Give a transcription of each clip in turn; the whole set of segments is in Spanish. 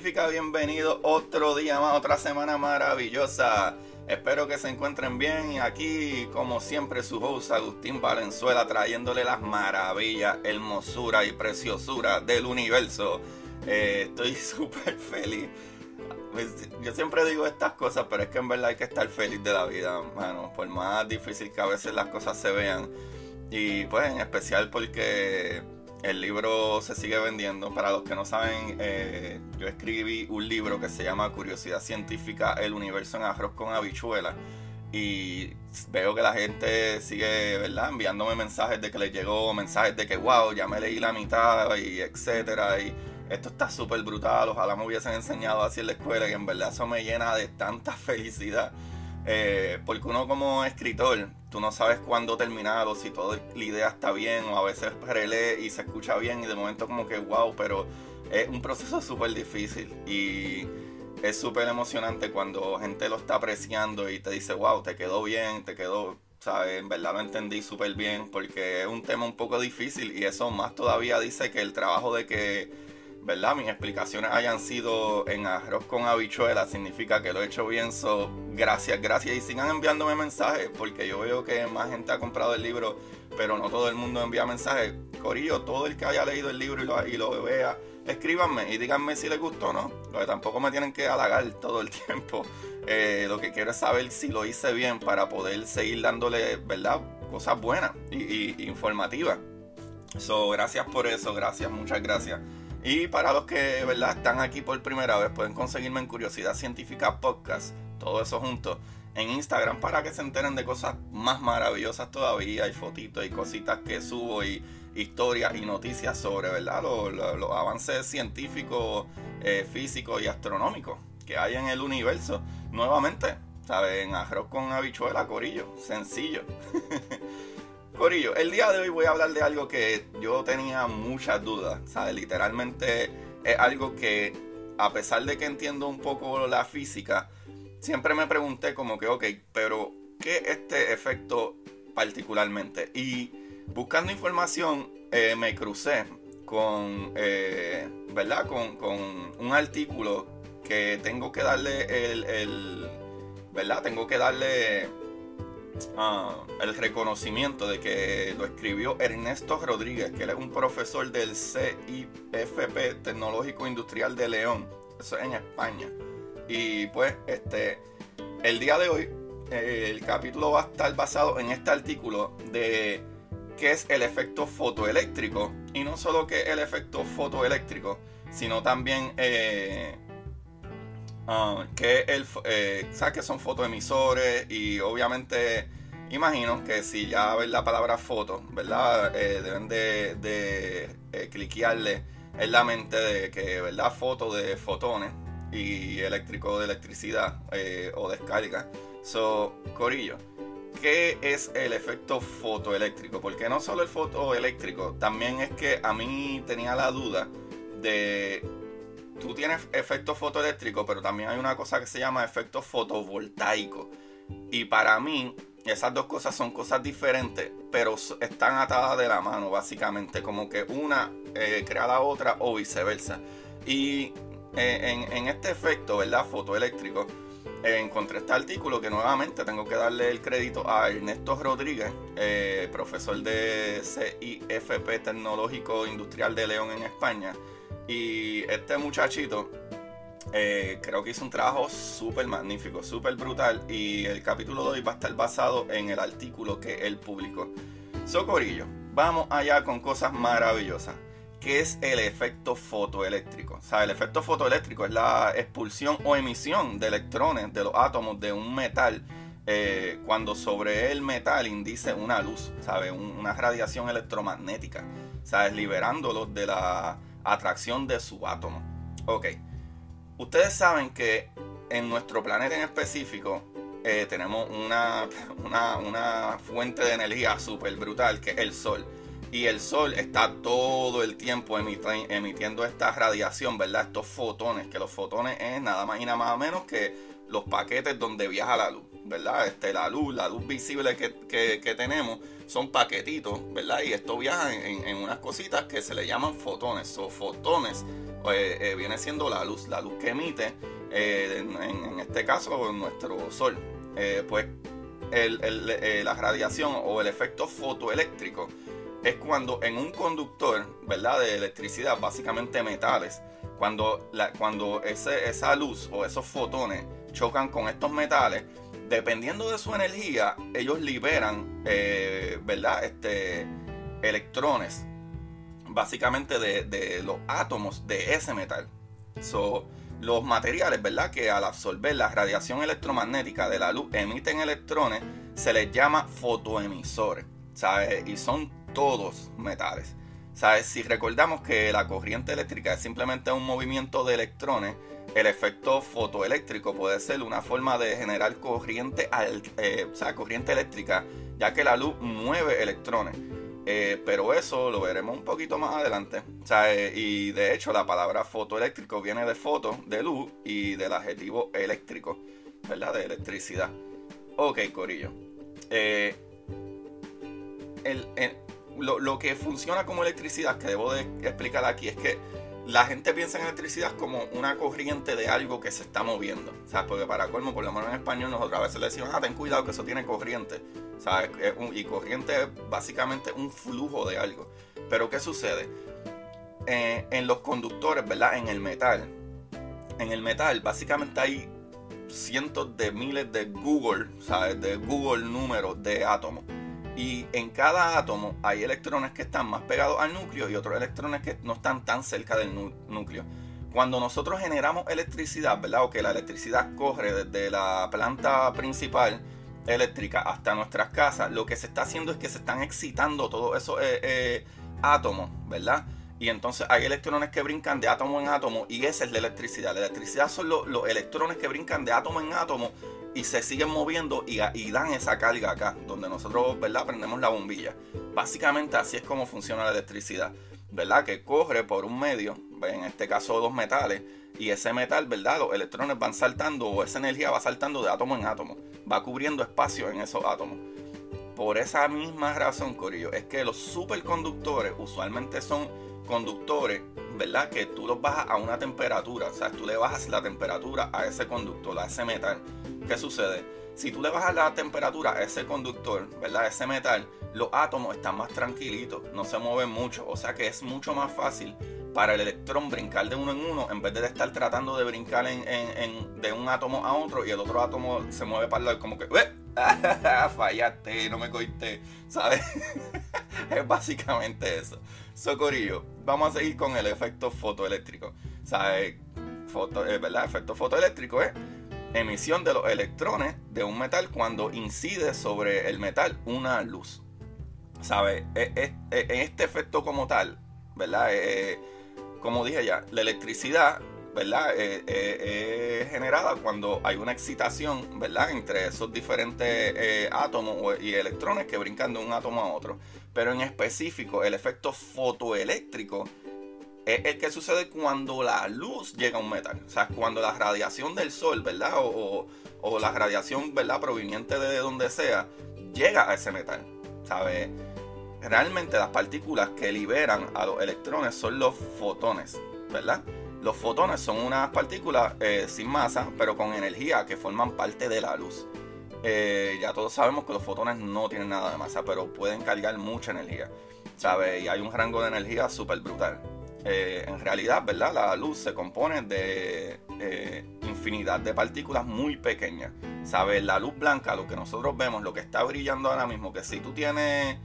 Bienvenido otro día más, otra semana maravillosa. Espero que se encuentren bien aquí, como siempre, su host Agustín Valenzuela trayéndole las maravillas, hermosura y preciosura del universo. Eh, estoy súper feliz. Pues, Yo siempre digo estas cosas, pero es que en verdad hay que estar feliz de la vida, mano. Por más difícil que a veces las cosas se vean. Y pues en especial porque el libro se sigue vendiendo. Para los que no saben, eh, yo escribí un libro que se llama Curiosidad Científica, el universo en arroz con habichuela. Y veo que la gente sigue, ¿verdad? Enviándome mensajes de que les llegó, mensajes de que, wow, ya me leí la mitad y etcétera. Y esto está súper brutal. Ojalá me hubiesen enseñado así en la escuela y en verdad eso me llena de tanta felicidad. Eh, porque uno como escritor, tú no sabes cuándo terminar o si toda la idea está bien o a veces relee y se escucha bien y de momento como que wow, pero es un proceso súper difícil y es súper emocionante cuando gente lo está apreciando y te dice wow, te quedó bien, te quedó, sabes, en verdad lo entendí súper bien porque es un tema un poco difícil y eso más todavía dice que el trabajo de que ¿verdad? Mis explicaciones hayan sido en arroz con habichuela, significa que lo he hecho bien. So, gracias, gracias. Y sigan enviándome mensajes, porque yo veo que más gente ha comprado el libro, pero no todo el mundo envía mensajes. Corillo, todo el que haya leído el libro y lo, vea, escríbanme y díganme si les gustó o no. Lo que tampoco me tienen que halagar todo el tiempo. Eh, lo que quiero es saber si lo hice bien para poder seguir dándole, ¿verdad? Cosas buenas y- y informativas. So, gracias por eso, gracias, muchas gracias. Y para los que verdad están aquí por primera vez, pueden conseguirme en Curiosidad Científica Podcast, todo eso junto, en Instagram para que se enteren de cosas más maravillosas todavía, y fotitos y cositas que subo y historias y noticias sobre verdad los, avances científicos, eh, físicos y astronómicos que hay en el universo. Nuevamente, ¿sabes? En arroz con habichuela, corillo, sencillo. Corillo, el día de hoy voy a hablar de algo que yo tenía muchas dudas, ¿sabes? Literalmente es algo que, a pesar de que entiendo un poco la física, siempre me pregunté como que, ok, pero ¿qué es este efecto particularmente? Y buscando información eh, me crucé con, eh, ¿verdad? Con, con un artículo que tengo que darle el, el- ¿verdad? Tengo que darle ah, el reconocimiento de que lo escribió Ernesto Rodríguez, que él es un profesor del CIFP Tecnológico Industrial de León, eso es en España. Y pues, este, el día de hoy, eh, el capítulo va a estar basado en este artículo de qué es el efecto fotoeléctrico. Y no solo que es el efecto fotoeléctrico, sino también eh, ah, que el, eh, ¿sabes que son fotoemisores? Y obviamente imagino que si ya ven la palabra foto, ¿verdad? Eh, deben de, de eh, cliquearle en la mente de que, ¿verdad? Foto de fotones y eléctrico de electricidad eh, o descarga. So, Corillo, ¿qué es el efecto fotoeléctrico? Porque no solo el fotoeléctrico, también es que a mí tenía la duda de tú tienes efecto fotoeléctrico, pero también hay una cosa que se llama efecto fotovoltaico. Y para mí, esas dos cosas son cosas diferentes, pero están atadas de la mano, básicamente. Como que una eh, crea la otra o viceversa. Y eh, en, este efecto, ¿verdad? Fotoeléctrico, eh, encontré este artículo que nuevamente tengo que darle el crédito a Ernesto Rodríguez, profesor de CIFP Tecnológico Industrial de León en España. Y este muchachito Eh, creo que hizo un trabajo súper magnífico, súper brutal. Y el capítulo de hoy va a estar basado en el artículo que él publicó. Socorillo, vamos allá con cosas maravillosas. ¿Qué es el efecto fotoeléctrico? O el efecto fotoeléctrico es la expulsión o emisión de electrones de los átomos de un metal eh, cuando sobre el metal indice una luz, ¿sabes? una radiación electromagnética, ¿sabes? Liberándolos de la atracción de su átomo. Ok. Ustedes saben que en nuestro planeta en específico eh, tenemos una, una, fuente de energía súper brutal que es el Sol. Y el Sol está todo el tiempo emitiendo esta radiación, ¿verdad? Estos fotones, que los fotones es nada más y nada más menos que los paquetes donde viaja la luz. ¿Verdad? Este, la luz, la luz visible que, tenemos son paquetitos, ¿verdad? Y esto viaja en, unas cositas que se le llaman fotones. O fotones eh, eh, viene siendo la luz, la luz que emite, eh, en, este caso, nuestro sol. pues la radiación o el efecto fotoeléctrico es cuando en un conductor, ¿verdad? De electricidad, básicamente metales, cuando, la, cuando ese, esa luz o esos fotones chocan con estos metales, dependiendo de su energía, ellos liberan, eh, ¿verdad? Este, electrones, básicamente de, los átomos de ese metal. So, los materiales, ¿verdad? Que al absorber la radiación electromagnética de la luz emiten electrones, se les llama fotoemisores, ¿sabes? Y son todos metales. ¿Sabes? Si recordamos que la corriente eléctrica es simplemente un movimiento de electrones, el efecto fotoeléctrico puede ser una forma de generar corriente, eh, o sea, corriente eléctrica, ya que la luz mueve electrones. Eh, pero eso lo veremos un poquito más adelante. Eh, y de hecho la palabra fotoeléctrico viene de foto, de luz, y del adjetivo eléctrico, ¿verdad? De electricidad. Ok, Corillo. lo, lo que funciona como electricidad, que debo de explicar aquí, es que la gente piensa en electricidad como una corriente de algo que se está moviendo. Sea, porque para colmo, por lo menos en español, nosotros a veces le decimos, ah, ten cuidado que eso tiene corriente. O y corriente es básicamente un flujo de algo. Pero ¿qué sucede? Eh, en los conductores, ¿verdad? En el metal. En el metal, básicamente hay cientos de miles de Google, ¿sabes? De Google números de átomos. Y en cada átomo hay electrones que están más pegados al núcleo y otros electrones que no están tan cerca del núcleo. Cuando nosotros generamos electricidad, ¿verdad? O que la electricidad corre desde la planta principal eléctrica hasta nuestras casas, lo que se está haciendo es que se están excitando todos esos eh, eh, átomos, ¿verdad? Y entonces hay electrones que brincan de átomo en átomo y esa es la electricidad. La electricidad son los electrones que brincan de átomo en átomo y se siguen moviendo y, dan esa carga acá, donde nosotros, ¿verdad? Prendemos la bombilla. Básicamente así es como funciona la electricidad, ¿verdad? Que corre por un medio, en este caso dos metales, y ese metal, ¿verdad? Los electrones van saltando o esa energía va saltando de átomo en átomo, va cubriendo espacio en esos átomos. Por esa misma razón, Corillo, es que los superconductores usualmente son conductores, ¿verdad? Que tú los bajas a una temperatura, o sea, tú le bajas la temperatura a ese conductor, a ese metal. ¿Qué sucede? Si tú le bajas la temperatura a ese conductor, ¿verdad? Ese metal, los átomos están más tranquilitos, no se mueven mucho, o sea que es mucho más fácil para el electrón brincar de uno en uno en vez de estar tratando de brincar de un átomo a otro y el otro átomo se mueve para el lado como que fallaste, no me cogiste, ¿sabes? es básicamente eso. Socorillo, vamos a seguir con el efecto fotoeléctrico. ¿Sabes? Foto, eh, ¿verdad? Efecto fotoeléctrico es emisión de los electrones de un metal cuando incide sobre el metal una luz. ¿Sabes? E, e, e, en este efecto como tal, ¿verdad? Eh, eh, como dije ya, la electricidad ¿verdad? Eh, eh, es generada cuando hay una excitación, ¿verdad? Entre esos diferentes eh, átomos y electrones que brincan de un átomo a otro. Pero en específico, el efecto fotoeléctrico es el que sucede cuando la luz llega a un metal. O sea, cuando la radiación del sol, ¿verdad? O, o la radiación, ¿verdad? Proveniente de donde sea, llega a ese metal. ¿Sabes? Realmente las partículas que liberan a los electrones son los fotones, ¿verdad? Los fotones son unas partículas eh, sin masa, pero con energía que forman parte de la luz. Eh, ya todos sabemos que los fotones no tienen nada de masa, pero pueden cargar mucha energía. ¿Sabes? Y hay un rango de energía súper brutal. eh, en realidad, ¿verdad? La luz se compone de infinidad de partículas muy pequeñas. ¿Sabes? La luz blanca, lo que nosotros vemos, lo que está brillando ahora mismo, que si tú tienes,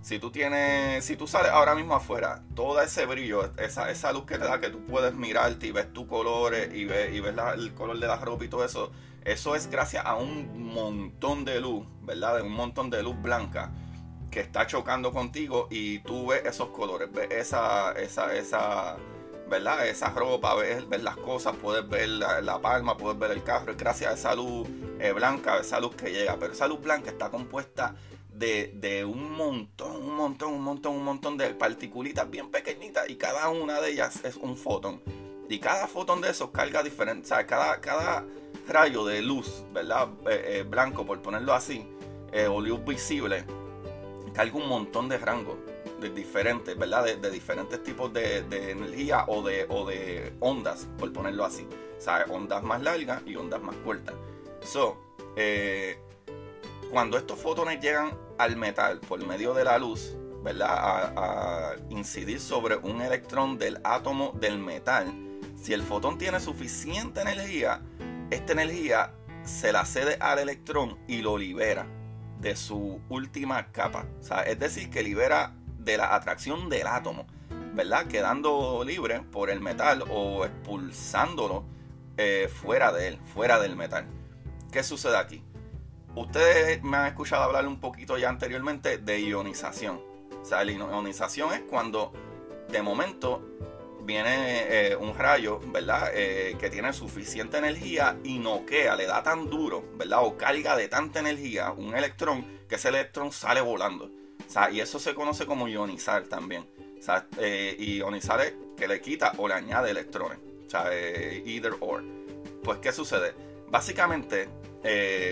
si tú tienes, si tú sales ahora mismo afuera, todo ese brillo, esa, esa luz que te da, que tú puedes mirarte y ves tus colores y ves, y ves el color de la ropa y todo eso, eso es gracias a un montón de luz, ¿verdad? De un montón de luz blanca que está chocando contigo y tú ves esos colores, ves esa, esa, esa, ¿verdad? Esa ropa, ves, las cosas, puedes ver la, palma, puedes ver el carro, es gracias a esa luz eh, blanca, esa luz que llega, pero esa luz blanca está compuesta de, de, un montón, un montón, un montón, un montón de particulitas bien pequeñitas y cada una de ellas es un fotón. Y cada fotón de esos carga diferente, o sea, cada, cada rayo de luz, ¿verdad? Eh, eh, blanco, por ponerlo así, o luz visible, carga un montón de rangos de diferentes, ¿verdad? De, diferentes tipos de, energía o de, o de ondas, por ponerlo así. O sea, ondas más largas y ondas más cortas. So, eh, cuando estos fotones llegan al metal por medio de la luz, ¿verdad? A, incidir sobre un electrón del átomo del metal, si el fotón tiene suficiente energía, esta energía se la cede al electrón y lo libera de su última capa. Es decir, que libera de la atracción del átomo, ¿verdad? Quedando libre por el metal o expulsándolo eh, fuera de él, fuera del metal. ¿Qué sucede aquí? Ustedes me han escuchado hablar un poquito ya anteriormente de ionización. O sea, la ionización es cuando de momento viene eh, un rayo, ¿verdad? Eh, que tiene suficiente energía y noquea, le da tan duro, ¿verdad? O carga de tanta energía un electrón que ese electrón sale volando. O sea, y eso se conoce como ionizar también. O sea, eh, ionizar es que le quita o le añade electrones. O sea, either or. Pues, ¿qué sucede? Básicamente,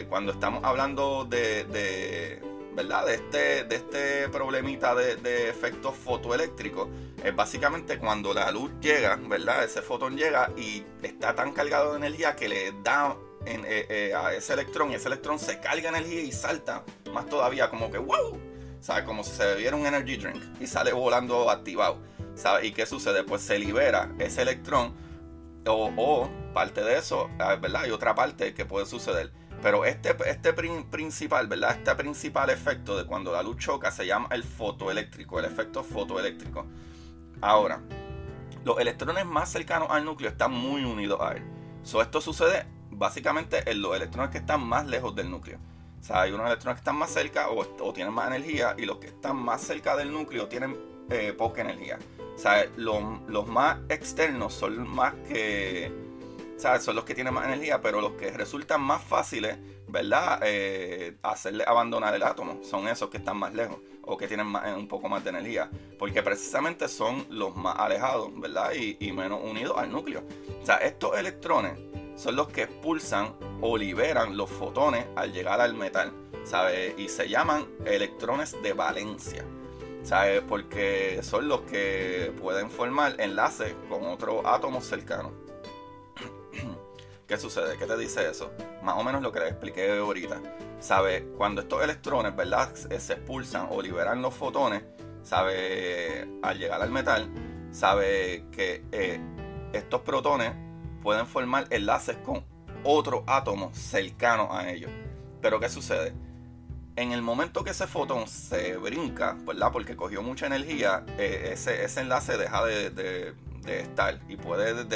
cuando estamos hablando de ¿verdad? De este, de este problemita de, efectos fotoeléctricos es básicamente cuando la luz llega, ¿verdad? Ese fotón llega y está tan cargado de energía que le da eh, eh, a ese electrón y ese electrón se carga energía y salta más todavía como que ¡wow! ¿Sabes? Como si se bebiera un energy drink y sale volando activado. ¿Sabes? ¿Y qué sucede? Pues se libera ese electrón o, parte de eso, ¿verdad? Hay otra parte que puede suceder pero este, este principal, ¿verdad? Este principal efecto de cuando la luz choca se llama el fotoeléctrico, el efecto fotoeléctrico. Ahora, los electrones más cercanos al núcleo están muy unidos a él. So, esto sucede básicamente en los electrones que están más lejos del núcleo. O sea, hay unos electrones que están más cerca o, tienen más energía y los que están más cerca del núcleo tienen eh, poca energía. O los más externos son más que son los que tienen más energía, pero los que resultan más fáciles, ¿verdad? Eh, hacerle abandonar el átomo son esos que están más lejos o que tienen un poco más de energía, porque precisamente son los más alejados, ¿verdad? Y, menos unidos al núcleo. O sea, estos electrones son los que expulsan o liberan los fotones al llegar al metal, ¿sabes? Y se llaman electrones de valencia. ¿Sabes? Porque son los que pueden formar enlaces con otros átomos cercanos. ¿Qué sucede? ¿Qué te dice eso? Más o menos lo que le expliqué ahorita. ¿Sabe? Cuando estos electrones, ¿verdad? Se expulsan o liberan los fotones, ¿sabe? Al llegar al metal, ¿sabe? Que eh, estos protones pueden formar enlaces con otro átomo cercano a ellos. Pero ¿qué sucede? En el momento que ese fotón se brinca, ¿verdad? Porque cogió mucha energía, eh, ese, ese, enlace deja de de estar y puede,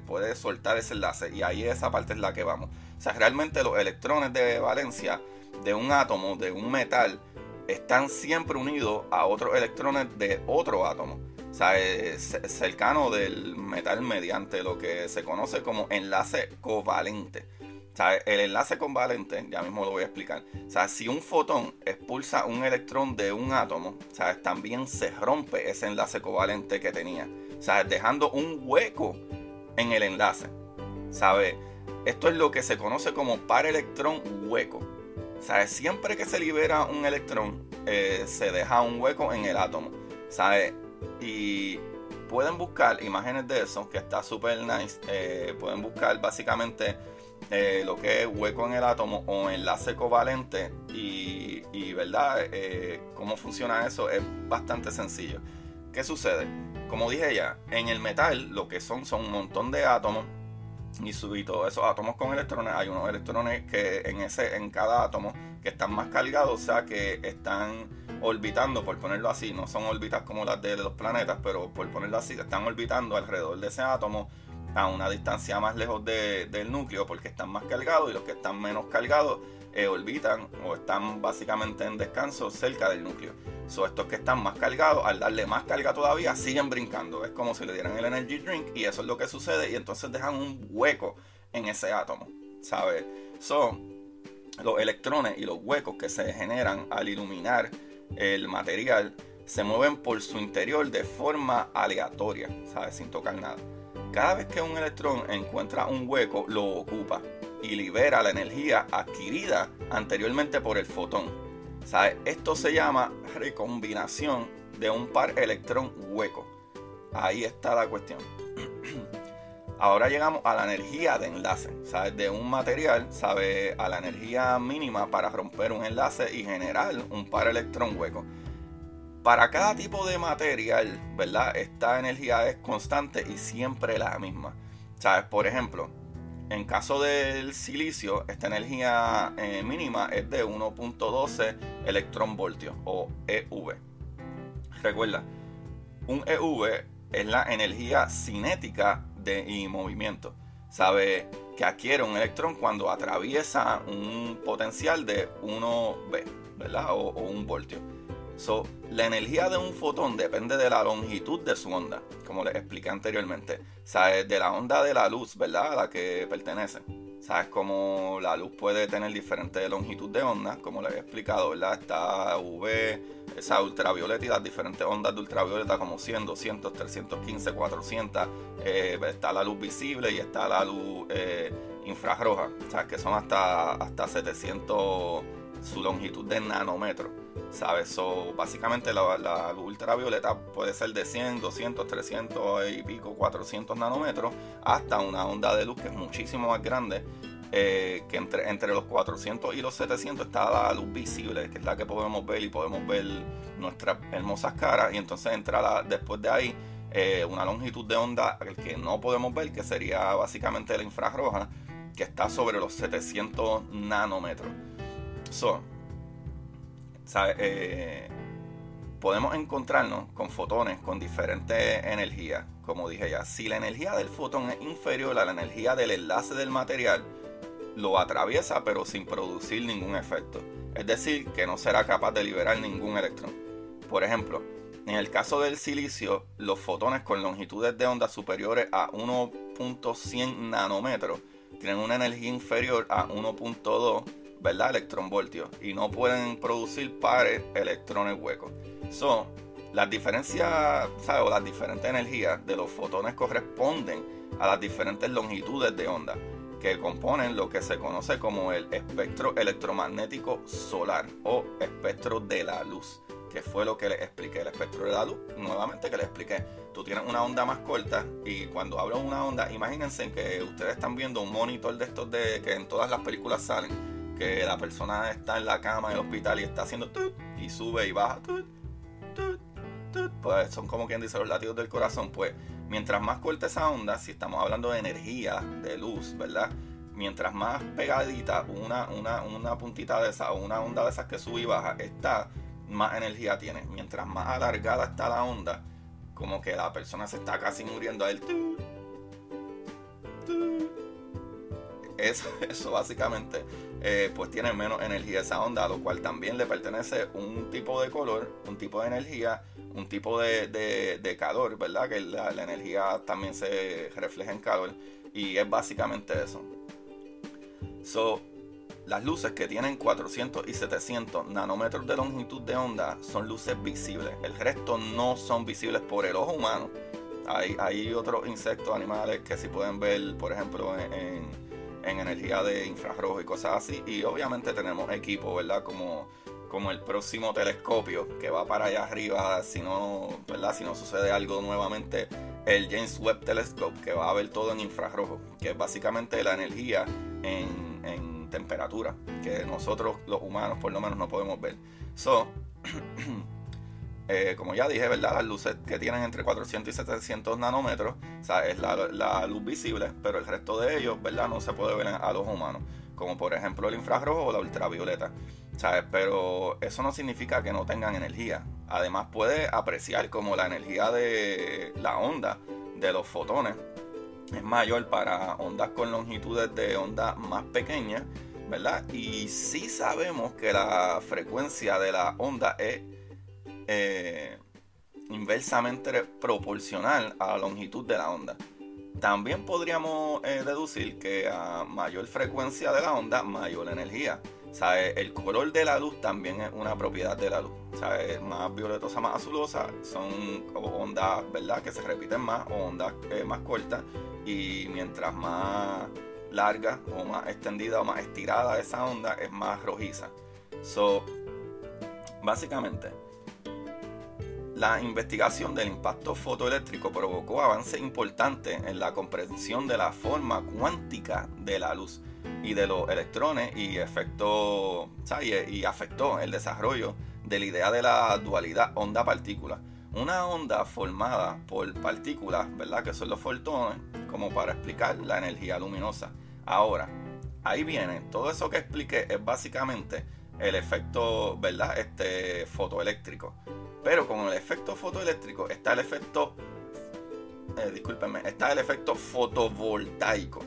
puede soltar ese enlace y ahí esa parte es la que vamos. O sea, realmente los electrones de valencia de un átomo, de un metal, están siempre unidos a otros electrones de otro átomo. O sea, es cercano del metal mediante lo que se conoce como enlace covalente. El enlace covalente, ya mismo lo voy a explicar. O sea, si un fotón expulsa un electrón de un átomo, ¿sabes? también se rompe ese enlace covalente que tenía. ¿sabes? Dejando un hueco en el enlace, ¿sabes? Esto es lo que se conoce como par electrón hueco. ¿Sabes? Siempre que se libera un electrón, eh, se deja un hueco en el átomo. ¿Sabes? Y pueden buscar imágenes de eso, que está súper nice. Eh, pueden buscar básicamente eh, lo que es hueco en el átomo o enlace covalente. Y, ¿verdad? cómo funciona eso es bastante sencillo. ¿Qué sucede? como dije ya, en el metal lo que son son un montón de átomos y, y todos esos átomos con electrones, hay unos electrones que en, ese, en cada átomo que están más cargados, o sea que están orbitando, por ponerlo así, no son órbitas como las de los planetas, pero por ponerlo así, están orbitando alrededor de ese átomo a una distancia más lejos del núcleo porque están más cargados y los que están menos cargados eh, orbitan o están básicamente en descanso cerca del núcleo. So, estos que están más cargados, al darle más carga todavía, siguen brincando. Es como si le dieran el energy drink y eso es lo que sucede y entonces dejan un hueco en ese átomo, ¿sabes? Son los electrones y los huecos que se generan al iluminar el material se mueven por su interior de forma aleatoria, ¿sabes? Sin tocar nada. Cada vez que un electrón encuentra un hueco, lo ocupa y libera la energía adquirida anteriormente por el fotón. Esto se llama recombinación de un par electrón hueco. Ahí está la cuestión. Ahora llegamos a la energía de enlace, ¿sabes? De un material. A la energía mínima para romper un enlace y generar un par electrón hueco. Para cada tipo de material, ¿verdad? Esta energía es constante y siempre la misma. ¿Sabes? Por ejemplo, en caso del silicio, esta energía eh, mínima es de 1.12 electronvoltios o EV. Recuerda, un EV es la energía cinética y movimiento. Sabe que adquiere un electrón cuando atraviesa un potencial de 1B, ¿verdad? O, un voltio. So, la energía de un fotón depende de la longitud de su onda, como les expliqué anteriormente. Sabe de la onda de la luz, ¿verdad? A la que pertenece. Sabes cómo la luz puede tener diferentes longitudes de onda, como les he explicado, ¿verdad? Está UV, esa ultravioleta y las diferentes ondas de ultravioleta como 100, 200, 315, 400. está la luz visible y está la luz eh, infrarroja, ¿sabes? Que son hasta, hasta 700 su longitud de nanómetros. ¿Sabes? So, básicamente la, la, ultravioleta puede ser de 100, 200, 300 y pico, 400 nanómetros, hasta una onda de luz que es muchísimo más grande. Eh, que entre, entre los 400 y los 700 está la luz visible, que es la que podemos ver y podemos ver nuestras hermosas caras. Y entonces entra después de ahí eh, una longitud de onda que no podemos ver, que sería básicamente la infrarroja, que está sobre los 700 nanómetros. So, eh, podemos encontrarnos con fotones con diferentes energías. Como dije ya, si la energía del fotón es inferior a la energía del enlace del material, lo atraviesa pero sin producir ningún efecto. Es decir, que no será capaz de liberar ningún electrón. Por ejemplo, en el caso del silicio, los fotones con longitudes de onda superiores a 1.100 nanómetros tienen una energía inferior a 1.2 ¿verdad? electronvoltios y no pueden producir pares electrones huecos. Son las diferencias, ¿sabes? O las diferentes energías de los fotones corresponden a las diferentes longitudes de onda que componen lo que se conoce como el espectro electromagnético solar o espectro de la luz, que fue lo que les expliqué. El espectro de la luz, nuevamente que les expliqué, tú tienes una onda más corta y cuando hablo de una onda, imagínense que ustedes están viendo un monitor de estos de que en todas las películas salen que la persona está en la cama en el hospital y está haciendo tut, y sube y baja tut, tut, pues son como quien dice los latidos del corazón pues mientras más corta esa onda si estamos hablando de energía de luz verdad mientras más pegadita una, una, una puntita de esa o una onda de esas que sube y baja está más energía tiene. Mientras más alargada está la onda como que la persona se está casi muriendo a él eso, eso básicamente eh, pues tiene menos energía esa onda, lo cual también le pertenece un tipo de color, un tipo de energía, un tipo de, calor, ¿verdad? Que la, energía también se refleja en calor y es básicamente eso. So, las luces que tienen 400 y 700 nanómetros de longitud de onda son luces visibles. El resto no son visibles por el ojo humano. Hay, hay otros insectos, animales que sí pueden ver, por ejemplo, en energía de infrarrojo y cosas así. Y obviamente tenemos equipo, ¿verdad? Como, como el próximo telescopio que va para allá arriba, si no, ¿verdad? Si no sucede algo nuevamente, el James Webb Telescope, que va a ver todo en infrarrojo, que es básicamente la energía en, en temperatura, que nosotros los humanos por lo menos no podemos ver. So, eh, como ya dije, ¿verdad? Las luces que tienen entre 400 y 700 nanómetros, es la, luz visible, pero el resto de ellos, ¿verdad? No se puede ver a los humanos, como por ejemplo el infrarrojo o la ultravioleta, ¿sabes? Pero eso no significa que no tengan energía. Además puede apreciar como la energía de la onda de los fotones es mayor para ondas con longitudes de onda más pequeñas, ¿verdad? Y sí sabemos que la frecuencia de la onda es eh, inversamente proporcional a la longitud de la onda. También podríamos eh, deducir que a mayor frecuencia de la onda, mayor energía. El color de la luz también es una propiedad de la luz. Más violetosa, más azulosa son ondas ¿verdad? que se repiten más o ondas eh, más cortas. Y mientras más larga o más extendida o más estirada esa onda, es más rojiza. So, básicamente, la investigación del impacto fotoeléctrico provocó avances importantes en la comprensión de la forma cuántica de la luz y de los electrones y, efecto, y afectó el desarrollo de la idea de la dualidad onda-partícula. Una onda formada por partículas, ¿verdad? Que son los fotones, como para explicar la energía luminosa. Ahora, ahí viene, todo eso que expliqué es básicamente el efecto, ¿verdad? Este fotoeléctrico. Pero con el efecto fotoeléctrico está el efecto, eh, discúlpenme, está el efecto fotovoltaico,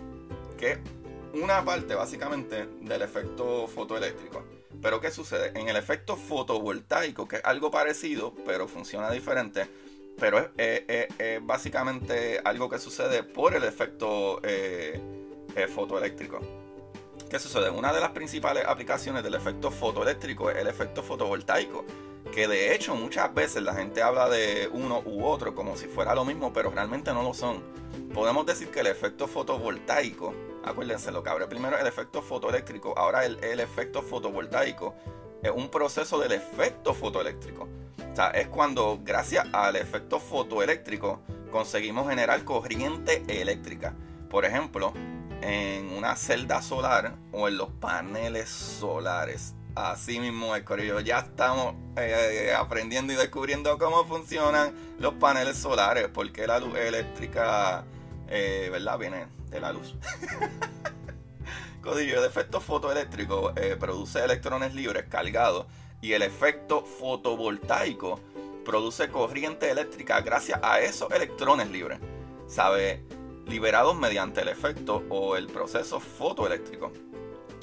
que es una parte básicamente del efecto fotoeléctrico. Pero ¿qué sucede? En el efecto fotovoltaico, que es algo parecido, pero funciona diferente, pero es, básicamente algo que sucede por el efecto eh, eh, fotoeléctrico. ¿Qué sucede? Una de las principales aplicaciones del efecto fotoeléctrico es el efecto fotovoltaico que de hecho muchas veces la gente habla de uno u otro como si fuera lo mismo, pero realmente no lo son. Podemos decir que el efecto fotovoltaico, acuérdense, lo que abre primero el efecto fotoeléctrico, ahora el, el efecto fotovoltaico es un proceso del efecto fotoeléctrico. O sea, es cuando gracias al efecto fotoeléctrico conseguimos generar corriente eléctrica. Por ejemplo, en una celda solar o en los paneles solares. Así mismo es, Corillo. Ya estamos eh, aprendiendo y descubriendo cómo funcionan los paneles solares, porque la luz eléctrica, eh, ¿verdad? Viene de la luz. Codillo, el efecto fotoeléctrico eh, produce electrones libres cargados y el efecto fotovoltaico produce corriente eléctrica gracias a esos electrones libres, ¿sabe? Liberados mediante el efecto o el proceso fotoeléctrico.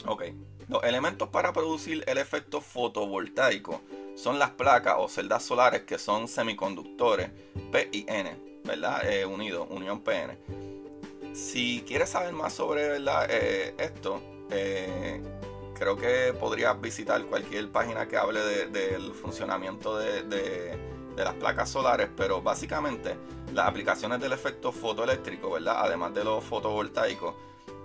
Ok. Los elementos para producir el efecto fotovoltaico son las placas o celdas solares que son semiconductores P y N, ¿verdad? Eh, unido, unión PN. Si quieres saber más sobre eh, esto, eh, creo que podrías visitar cualquier página que hable del funcionamiento de, de, las placas solares, pero básicamente las aplicaciones del efecto fotoeléctrico, ¿verdad? Además de los fotovoltaicos,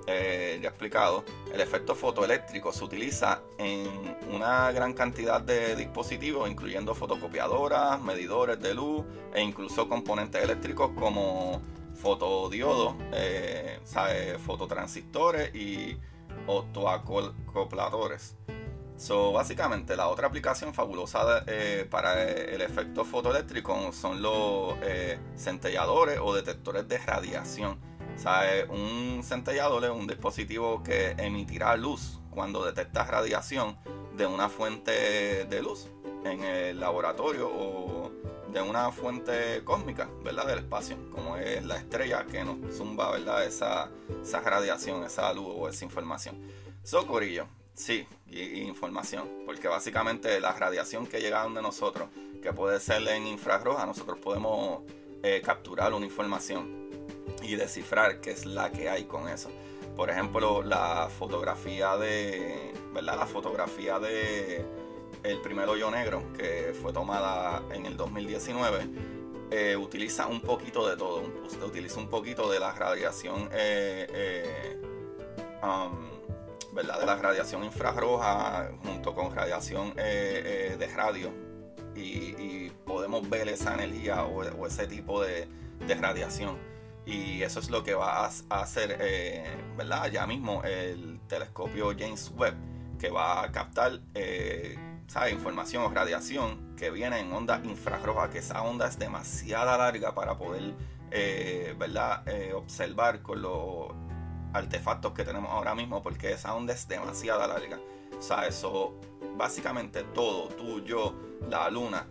eh, ya explicado, el efecto fotoeléctrico se utiliza en una gran cantidad de dispositivos, incluyendo fotocopiadoras, medidores de luz e incluso componentes eléctricos como fotodiodos, eh, fototransistores y autoacopladores. So, básicamente, la otra aplicación fabulosa eh, para el efecto fotoeléctrico son los eh, centelladores o detectores de radiación un centellador es un dispositivo que emitirá luz cuando detecta radiación de una fuente de luz en el laboratorio o de una fuente cósmica, ¿verdad? Del espacio, como es la estrella que nos zumba, ¿verdad? Esa, esa radiación, esa luz o esa información. Socorillo, sí, información, porque básicamente la radiación que llega de nosotros, que puede ser en infrarroja, nosotros podemos eh, capturar una información y descifrar qué es la que hay con eso. Por ejemplo, la fotografía de, ¿verdad? La fotografía de el primer hoyo negro que fue tomada en el 2019 eh, utiliza un poquito de todo. Utiliza un poquito de la radiación, eh, um, ¿verdad? De la radiación infrarroja junto con radiación de radio y, podemos ver esa energía o, ese tipo de radiación. Y eso es lo que va a hacer, eh, ¿verdad? Ya mismo el telescopio James Webb, que va a captar eh, ¿sabes? información o radiación que viene en onda infrarroja, que esa onda es demasiado larga para poder eh, ¿verdad? Eh, observar con los artefactos que tenemos ahora mismo, porque esa onda es demasiado larga. O sea, eso básicamente todo, tú, yo, la luna,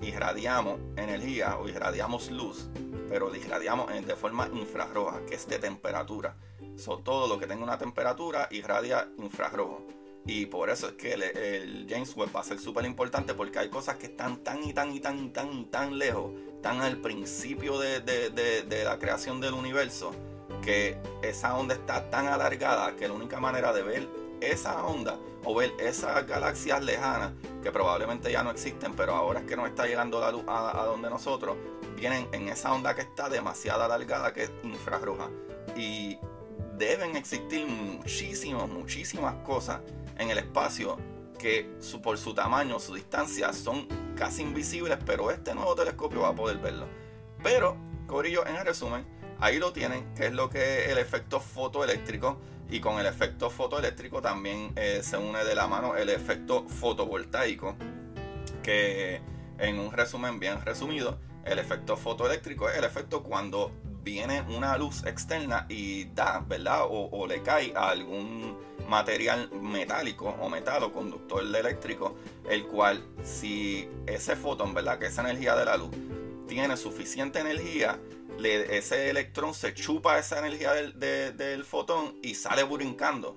irradiamos energía o irradiamos luz, pero irradiamos de forma infrarroja, que es de temperatura. So, todo lo que tenga una temperatura irradia infrarrojo. Y por eso es que el, James Webb va a ser súper importante porque hay cosas que están tan y tan y tan y tan tan lejos, tan al principio de, de la creación del universo, que esa onda está tan alargada que la única manera de ver esa onda o ver esas galaxias lejanas que probablemente ya no existen, pero ahora es que nos está llegando la luz a, donde nosotros, vienen en esa onda que está demasiado alargada, que es infrarroja. Y deben existir muchísimas, muchísimas cosas en el espacio que por su tamaño, su distancia, son casi invisibles, pero este nuevo telescopio va a poder verlo. Pero, Corillo, en resumen, ahí lo tienen, que es lo que es el efecto fotoeléctrico y con el efecto fotoeléctrico también eh, se une de la mano el efecto fotovoltaico, que en un resumen bien resumido, el efecto fotoeléctrico es el efecto cuando viene una luz externa y da, ¿verdad? O, le cae a algún material metálico o metal o conductor eléctrico, el cual si ese fotón, ¿verdad? Que esa energía de la luz tiene suficiente energía, ese electrón se chupa esa energía del, fotón y sale brincando.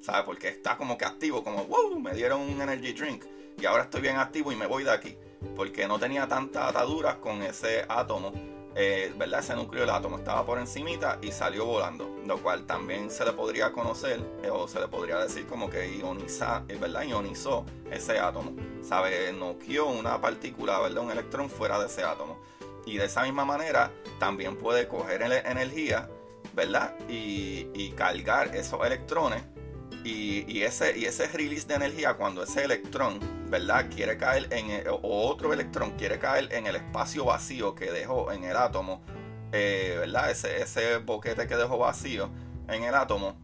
¿Sabes? Porque está como que activo, como, wow, me dieron un energy drink y ahora estoy bien activo y me voy de aquí. Porque no tenía tantas ataduras con ese átomo, eh, ¿verdad? Ese núcleo del átomo estaba por encimita y salió volando. Lo cual también se le podría conocer, eh, o se le podría decir como que ioniza, eh, ¿verdad? Ionizó ese átomo. ¿Sabes? Noqueó una partícula, ¿verdad? Un electrón fuera de ese átomo. Y de esa misma manera también puede coger energía, ¿verdad? Y, cargar esos electrones. Y, ese, y ese release de energía, cuando ese electrón, ¿verdad? Quiere caer en, o otro electrón quiere caer en el espacio vacío que dejó en el átomo, eh, ¿verdad? Ese, ese boquete que dejó vacío en el átomo,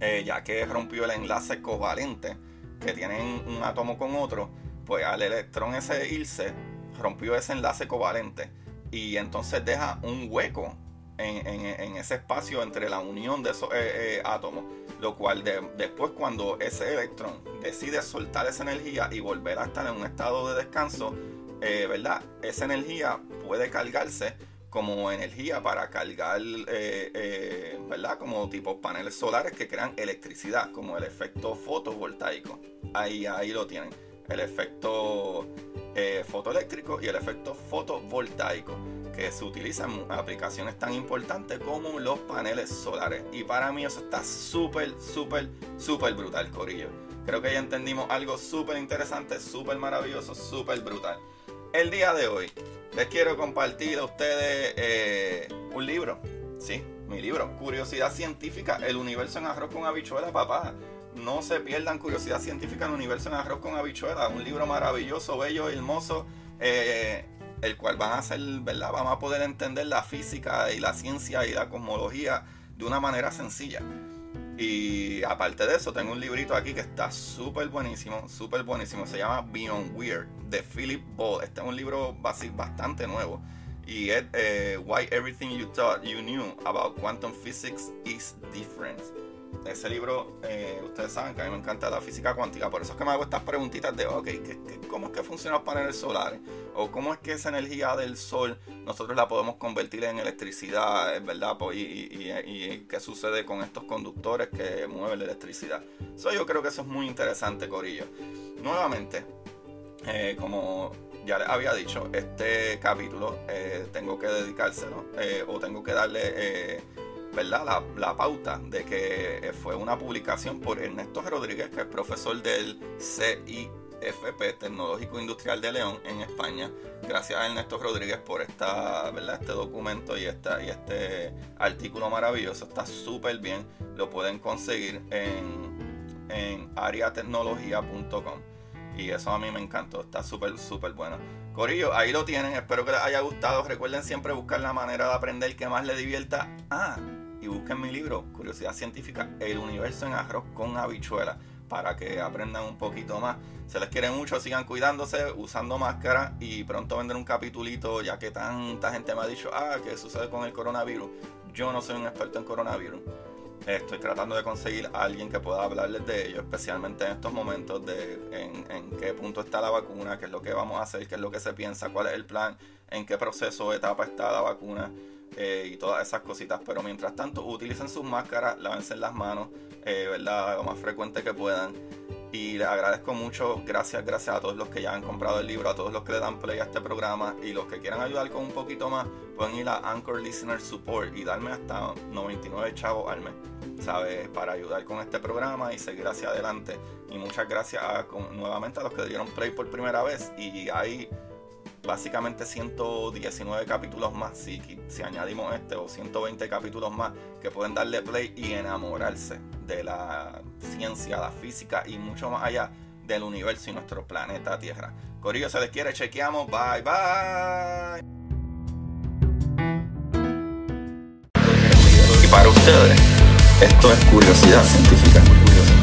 eh, ya que rompió el enlace covalente que tienen un átomo con otro, pues al electrón ese irse, rompió ese enlace covalente y entonces deja un hueco en, ese espacio entre la unión de esos eh, eh, átomos, lo cual después cuando ese electrón decide soltar esa energía y volver a estar en un estado de descanso, eh, ¿verdad? Esa energía puede cargarse como energía para cargar, ¿verdad? Como tipo paneles solares que crean electricidad, como el efecto fotovoltaico. Ahí, ahí lo tienen el efecto eh, fotoeléctrico y el efecto fotovoltaico, que se utilizan en aplicaciones tan importantes como los paneles solares. Y para mí eso está súper, súper, súper brutal, Corillo. Creo que ya entendimos algo súper interesante, súper maravilloso, súper brutal. El día de hoy les quiero compartir a ustedes eh, un libro. Sí, mi libro, Curiosidad Científica, el universo en arroz con habichuela, papá no se pierdan Curiosidad Científica en el Universo en Arroz con Habichuela, un libro maravilloso, bello, hermoso, eh, el cual van a hacer, ¿verdad? Vamos a poder entender la física y la ciencia y la cosmología de una manera sencilla. Y aparte de eso, tengo un librito aquí que está súper buenísimo, súper buenísimo. Se llama Beyond Weird, de Philip Ball. Este es un libro bastante nuevo. Y es eh, Why Everything You Thought You Knew About Quantum Physics is Different ese libro, eh, ustedes saben que a mí me encanta la física cuántica, por eso es que me hago estas preguntitas de, ok, cómo es que funcionan los paneles solares? ¿O cómo es que esa energía del sol nosotros la podemos convertir en electricidad, ¿verdad? Y, qué sucede con estos conductores que mueven la electricidad. Eso yo creo que eso es muy interesante, Corillo. Nuevamente, eh, como ya les había dicho, este capítulo eh, tengo que dedicárselo o tengo que darle ¿verdad? La, pauta de que fue una publicación por Ernesto Rodríguez, que es profesor del CIFP, Tecnológico Industrial de León, en España. Gracias a Ernesto Rodríguez por esta, ¿verdad? este documento y, esta, y este artículo maravilloso. Está súper bien. Lo pueden conseguir en, en ariatecnología.com. Y eso a mí me encantó. Está súper, súper bueno. Corillo, ahí lo tienen. Espero que les haya gustado. Recuerden siempre buscar la manera de aprender que más les divierta. Ah, busquen mi libro, Curiosidad Científica, El Universo en Arroz con Habichuela. para que aprendan un poquito más. Se les quiere mucho, sigan cuidándose, usando máscara y pronto vendré un capitulito, ya que tanta gente me ha dicho, ah, ¿qué sucede con el coronavirus? Yo no soy un experto en coronavirus. Estoy tratando de conseguir a alguien que pueda hablarles de ello, especialmente en estos momentos de en, en, qué punto está la vacuna, qué es lo que vamos a hacer, qué es lo que se piensa, cuál es el plan, en qué proceso o etapa está la vacuna eh, y todas esas cositas. Pero mientras tanto, utilicen sus máscaras, lávense las manos, eh, ¿verdad? Lo más frecuente que puedan. Y les agradezco mucho, gracias, gracias a todos los que ya han comprado el libro, a todos los que le dan play a este programa y los que quieran ayudar con un poquito más, pueden ir a Anchor Listener Support y darme hasta 99 chavos al mes, ¿sabes? Para ayudar con este programa y seguir hacia adelante. Y muchas gracias nuevamente a los que dieron play por primera vez y ahí básicamente 119 capítulos más, si, si añadimos este, o 120 capítulos más, que pueden darle play y enamorarse de la ciencia, la física y mucho más allá del universo y nuestro planeta Tierra. Corillo, se les quiere, chequeamos, bye bye. Y para ustedes, esto es curiosidad científica. Curiosidad.